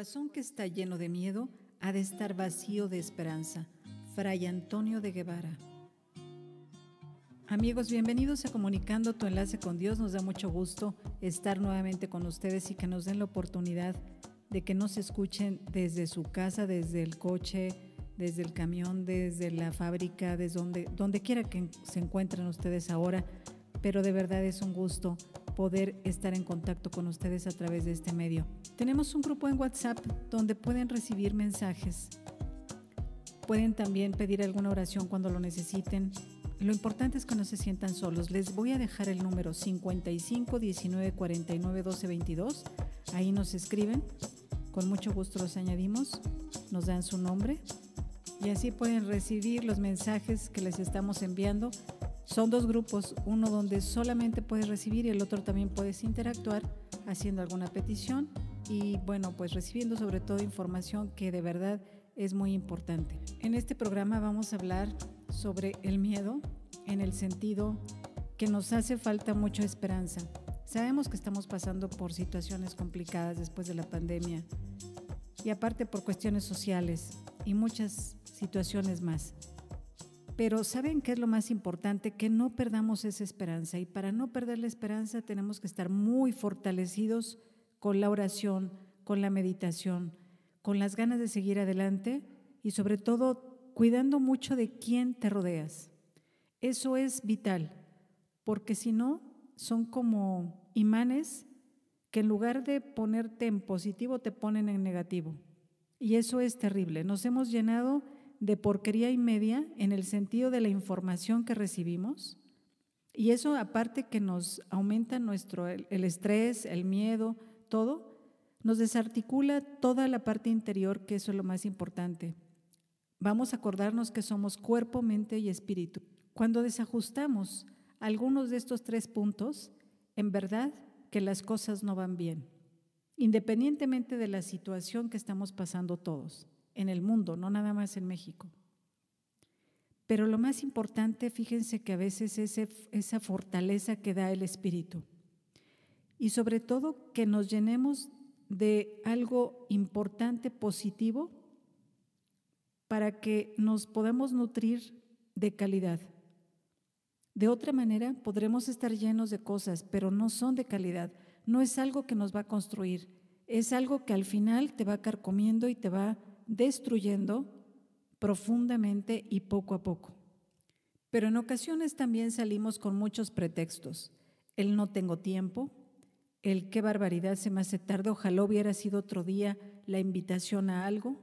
Corazón que está lleno de miedo ha de estar vacío de esperanza. Fray Antonio de Guevara. Amigos, bienvenidos a Comunicando tu enlace con Dios. Nos da mucho gusto estar nuevamente con ustedes y que nos den la oportunidad de que nos escuchen desde su casa, desde el coche, desde el camión, desde la fábrica, desde donde, donde quiera que se encuentren ustedes ahora. Pero de verdad es un gusto poder estar en contacto con ustedes a través de este medio. Tenemos un grupo en WhatsApp donde pueden recibir mensajes. Pueden también pedir alguna oración cuando lo necesiten. Lo importante es que no se sientan solos. Les voy a dejar el número 55 19 49 12 22. Ahí nos escriben. Con mucho gusto los añadimos. Nos dan su nombre. Y así pueden recibir los mensajes que les estamos enviando son dos grupos, uno donde solamente puedes recibir y el otro también puedes interactuar haciendo alguna petición y bueno, pues recibiendo sobre todo información que de verdad es muy importante. En este programa vamos a hablar sobre el miedo en el sentido que nos hace falta mucha esperanza. Sabemos que estamos pasando por situaciones complicadas después de la pandemia y aparte por cuestiones sociales y muchas situaciones más. Pero ¿saben qué es lo más importante? Que no perdamos esa esperanza. Y para no perder la esperanza tenemos que estar muy fortalecidos con la oración, con la meditación, con las ganas de seguir adelante y sobre todo cuidando mucho de quién te rodeas. Eso es vital, porque si no, son como imanes que en lugar de ponerte en positivo, te ponen en negativo. Y eso es terrible. Nos hemos llenado de porquería y media en el sentido de la información que recibimos. Y eso aparte que nos aumenta nuestro el estrés, el miedo, todo, nos desarticula toda la parte interior, que eso es lo más importante. Vamos a acordarnos que somos cuerpo, mente y espíritu. Cuando desajustamos algunos de estos tres puntos, en verdad que las cosas no van bien, independientemente de la situación que estamos pasando todos en el mundo, no nada más en México. Pero lo más importante, fíjense que a veces es esa fortaleza que da el Espíritu. Y sobre todo que nos llenemos de algo importante, positivo, para que nos podamos nutrir de calidad. De otra manera, podremos estar llenos de cosas, pero no son de calidad. No es algo que nos va a construir, es algo que al final te va carcomiendo y te va destruyendo profundamente y poco a poco. Pero en ocasiones también salimos con muchos pretextos. El no tengo tiempo, el qué barbaridad se me hace tarde, ojalá hubiera sido otro día la invitación a algo.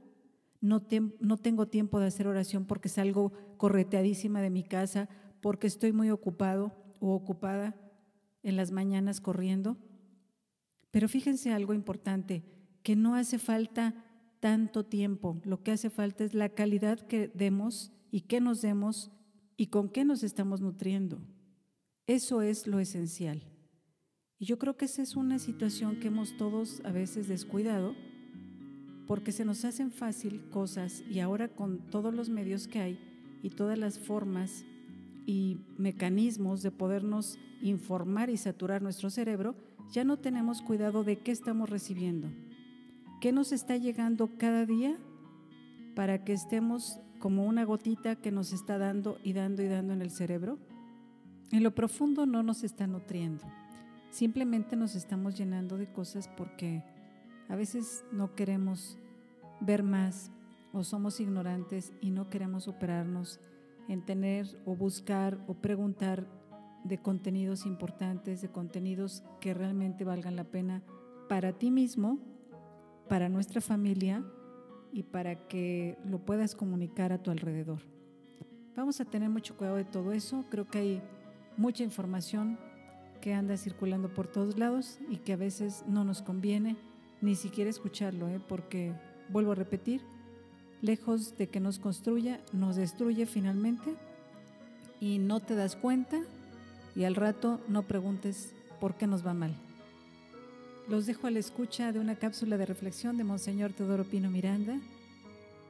No, no tengo tiempo de hacer oración porque salgo correteadísima de mi casa, porque estoy muy ocupado o ocupada en las mañanas corriendo. Pero fíjense algo importante, que no hace falta tanto tiempo. Lo que hace falta es la calidad que demos y que nos demos y con qué nos estamos nutriendo. Eso es lo esencial. Y yo creo que esa es una situación que hemos todos a veces descuidado porque se nos hacen fácil cosas y ahora con todos los medios que hay y todas las formas y mecanismos de podernos informar y saturar nuestro cerebro, ya no tenemos cuidado de qué estamos recibiendo. ¿Qué nos está llegando cada día para que estemos como una gotita que nos está dando y dando y dando en el cerebro? En lo profundo no nos está nutriendo. Simplemente nos estamos llenando de cosas porque a veces no queremos ver más o somos ignorantes y no queremos superarnos en tener o buscar o preguntar de contenidos importantes, de contenidos que realmente valgan la pena para ti mismo, para nuestra familia y para que lo puedas comunicar a tu alrededor. Vamos a tener mucho cuidado de todo eso. Creo que hay mucha información que anda circulando por todos lados y que a veces no nos conviene ni siquiera escucharlo, ¿eh? porque, vuelvo a repetir, lejos de que nos construya, nos destruye finalmente y no te das cuenta y al rato no preguntes por qué nos va mal. Los dejo a la escucha de una cápsula de reflexión de Monseñor Teodoro Pino Miranda,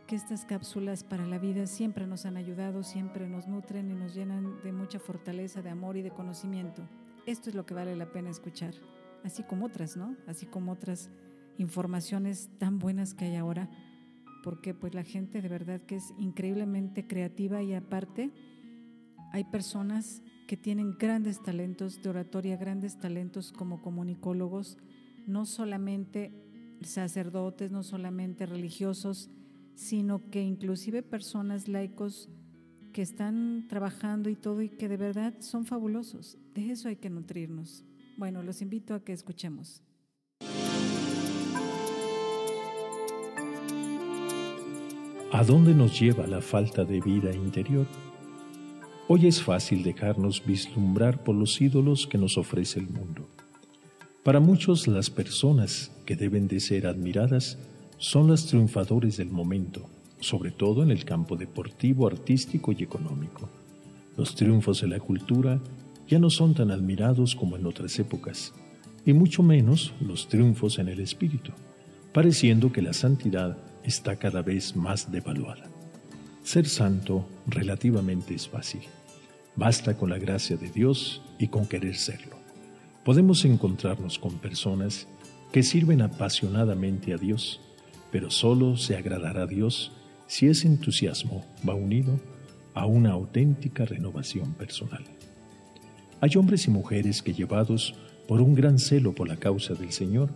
que estas cápsulas para la vida siempre nos han ayudado, siempre nos nutren y nos llenan de mucha fortaleza, de amor y de conocimiento. Esto es lo que vale la pena escuchar, así como otras, ¿no? Así como otras informaciones tan buenas que hay ahora, porque pues la gente de verdad que es increíblemente creativa y aparte hay personas que tienen grandes talentos de oratoria, grandes talentos como comunicólogos, no solamente sacerdotes, no solamente religiosos, sino que inclusive personas laicos que están trabajando y todo y que de verdad son fabulosos. De eso hay que nutrirnos. Bueno, los invito a que escuchemos. ¿A dónde nos lleva la falta de vida interior? Hoy es fácil dejarnos vislumbrar por los ídolos que nos ofrece el mundo. Para muchos las personas que deben de ser admiradas son las triunfadores del momento, sobre todo en el campo deportivo, artístico y económico. Los triunfos de la cultura ya no son tan admirados como en otras épocas, y mucho menos los triunfos en el espíritu, pareciendo que la santidad está cada vez más devaluada. Ser santo relativamente es fácil. Basta con la gracia de Dios y con querer serlo. Podemos encontrarnos con personas que sirven apasionadamente a Dios, pero solo se agradará a Dios si ese entusiasmo va unido a una auténtica renovación personal. Hay hombres y mujeres que llevados por un gran celo por la causa del Señor,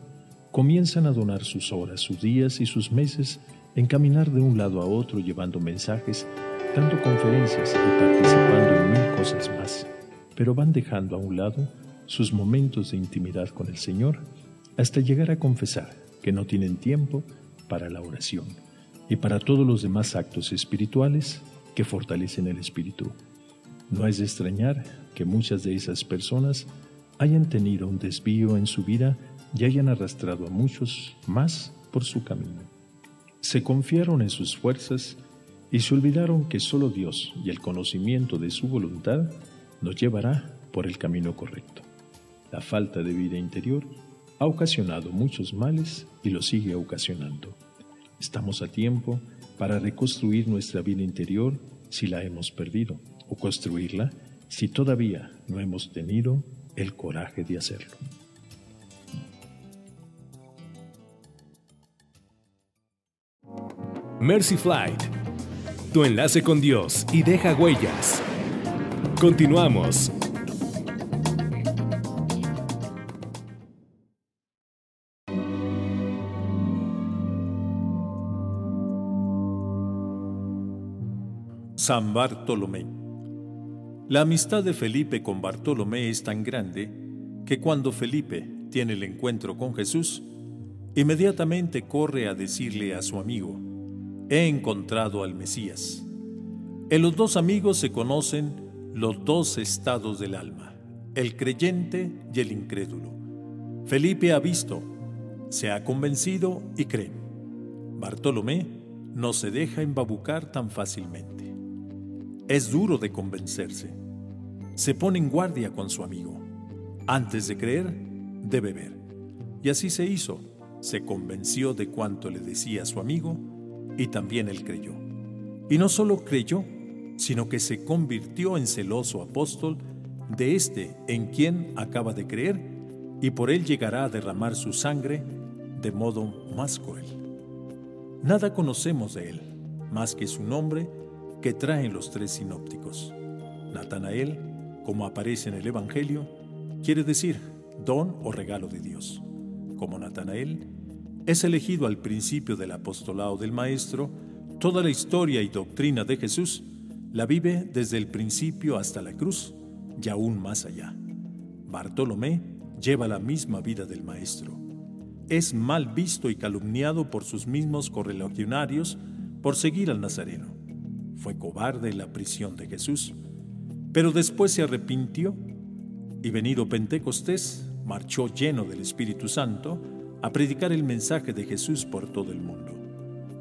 comienzan a donar sus horas, sus días y sus meses en caminar de un lado a otro llevando mensajes, dando conferencias y participando en mil cosas más, pero van dejando a un lado sus momentos de intimidad con el Señor hasta llegar a confesar que no tienen tiempo para la oración y para todos los demás actos espirituales que fortalecen el espíritu. No es de extrañar que muchas de esas personas hayan tenido un desvío en su vida y hayan arrastrado a muchos más por su camino. Se confiaron en sus fuerzas y se olvidaron que solo Dios y el conocimiento de su voluntad nos llevará por el camino correcto. La falta de vida interior ha ocasionado muchos males y lo sigue ocasionando. Estamos a tiempo para reconstruir nuestra vida interior si la hemos perdido o construirla si todavía no hemos tenido el coraje de hacerlo. Mercy Flight, tu enlace con Dios y deja huellas. Continuamos. San Bartolomé. La amistad de Felipe con Bartolomé es tan grande que cuando Felipe tiene el encuentro con Jesús, inmediatamente corre a decirle a su amigo, he encontrado al Mesías. En los dos amigos se conocen los dos estados del alma, el creyente y el incrédulo. Felipe ha visto, se ha convencido y cree. Bartolomé no se deja embabucar tan fácilmente. Es duro de convencerse. Se pone en guardia con su amigo. Antes de creer, debe ver. Y así se hizo. Se convenció de cuanto le decía su amigo y también él creyó. Y no solo creyó, sino que se convirtió en celoso apóstol de este en quien acaba de creer y por él llegará a derramar su sangre de modo más cruel. Nada conocemos de él, más que su nombre que traen los tres sinópticos. Natanael, como aparece en el Evangelio, quiere decir don o regalo de Dios. Como Natanael, Es elegido al principio del apostolado del Maestro, toda la historia y doctrina de Jesús la vive desde el principio hasta la cruz y aún más allá. Bartolomé lleva la misma vida del Maestro. Es mal visto y calumniado por sus mismos correligionarios por seguir al Nazareno. Fue cobarde en la prisión de Jesús, pero después se arrepintió y venido Pentecostés, marchó lleno del Espíritu Santo a predicar el mensaje de Jesús por todo el mundo.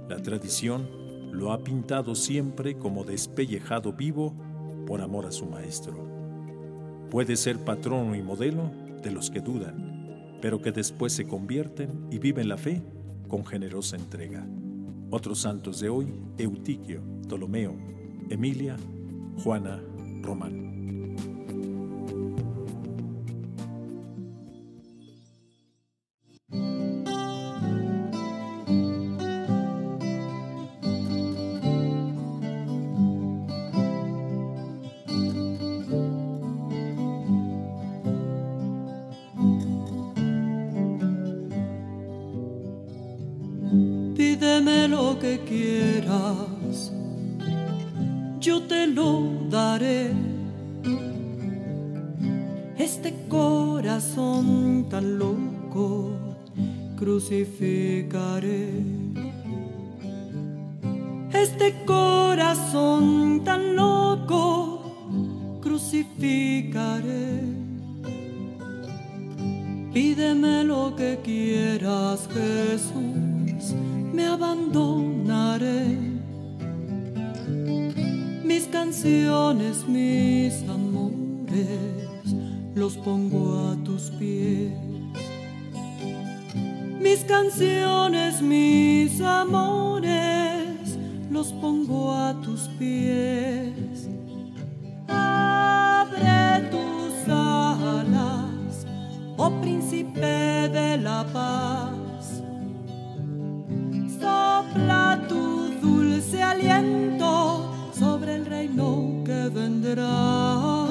La tradición lo ha pintado siempre como despellejado vivo por amor a su Maestro. Puede ser patrono y modelo de los que dudan, pero que después se convierten y viven la fe con generosa entrega. Otros santos de hoy, Eutiquio, Ptolomeo, Emilia, Juana, Román. Que quieras, yo te lo daré. Este corazón tan loco crucificaré. Este corazón tan loco crucificaré. Pídeme lo que quieras, Jesús, me abandonaré. Mis canciones, mis amores, los pongo a tus pies. Mis canciones, mis amores, los pongo a tus pies. Abre tus alas, oh príncipe de la paz. Sobre el reino que vendrá,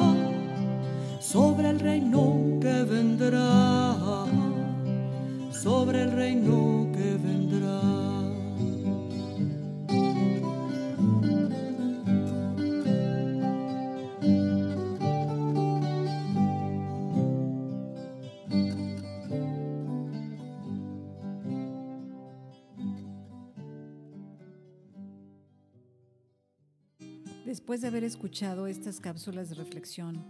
sobre el reino que vendrá, sobre el reino que vendrá. Después de haber escuchado estas cápsulas de reflexión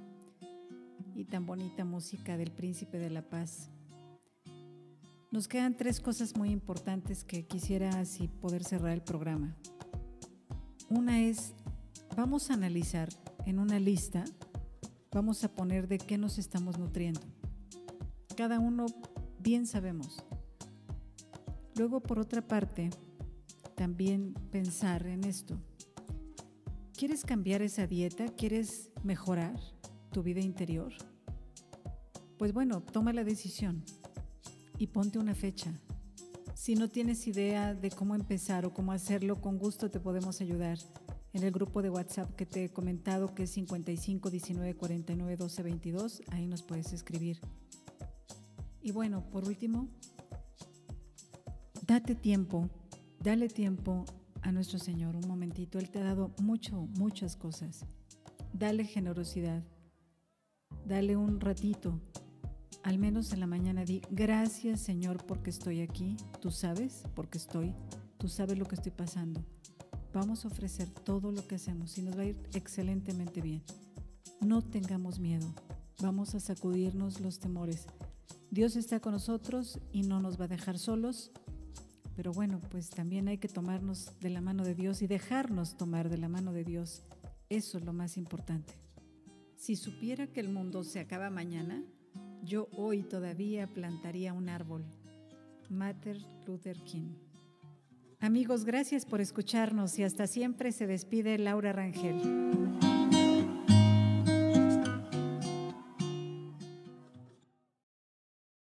y tan bonita música del Príncipe de la Paz, nos quedan tres cosas muy importantes que quisiera así poder cerrar el programa. Una es, vamos a analizar en una lista, vamos a poner de qué nos estamos nutriendo. Cada uno bien sabemos. Luego, por otra parte, también pensar en esto. ¿Quieres cambiar esa dieta? ¿Quieres mejorar tu vida interior? Pues bueno, toma la decisión y ponte una fecha. Si no tienes idea de cómo empezar o cómo hacerlo, con gusto te podemos ayudar. En el grupo de WhatsApp que te he comentado, que es 55 19 49 12 22, ahí nos puedes escribir. Y bueno, por último, date tiempo, dale tiempo a nuestro Señor un momentito. Él te ha dado mucho, muchas cosas. Dale generosidad. Dale un ratito. Al menos en la mañana di, gracias Señor porque estoy aquí. Tú sabes porque estoy. Tú sabes lo que estoy pasando. Vamos a ofrecer todo lo que hacemos y nos va a ir excelentemente bien. No tengamos miedo. Vamos a sacudirnos los temores. Dios está con nosotros y no nos va a dejar solos pero bueno, pues también hay que tomarnos de la mano de Dios y dejarnos tomar de la mano de Dios. Eso es lo más importante. Si supiera que el mundo se acaba mañana, yo hoy todavía plantaría un árbol. Mater Luther King. Amigos, gracias por escucharnos y hasta siempre se despide Laura Rangel.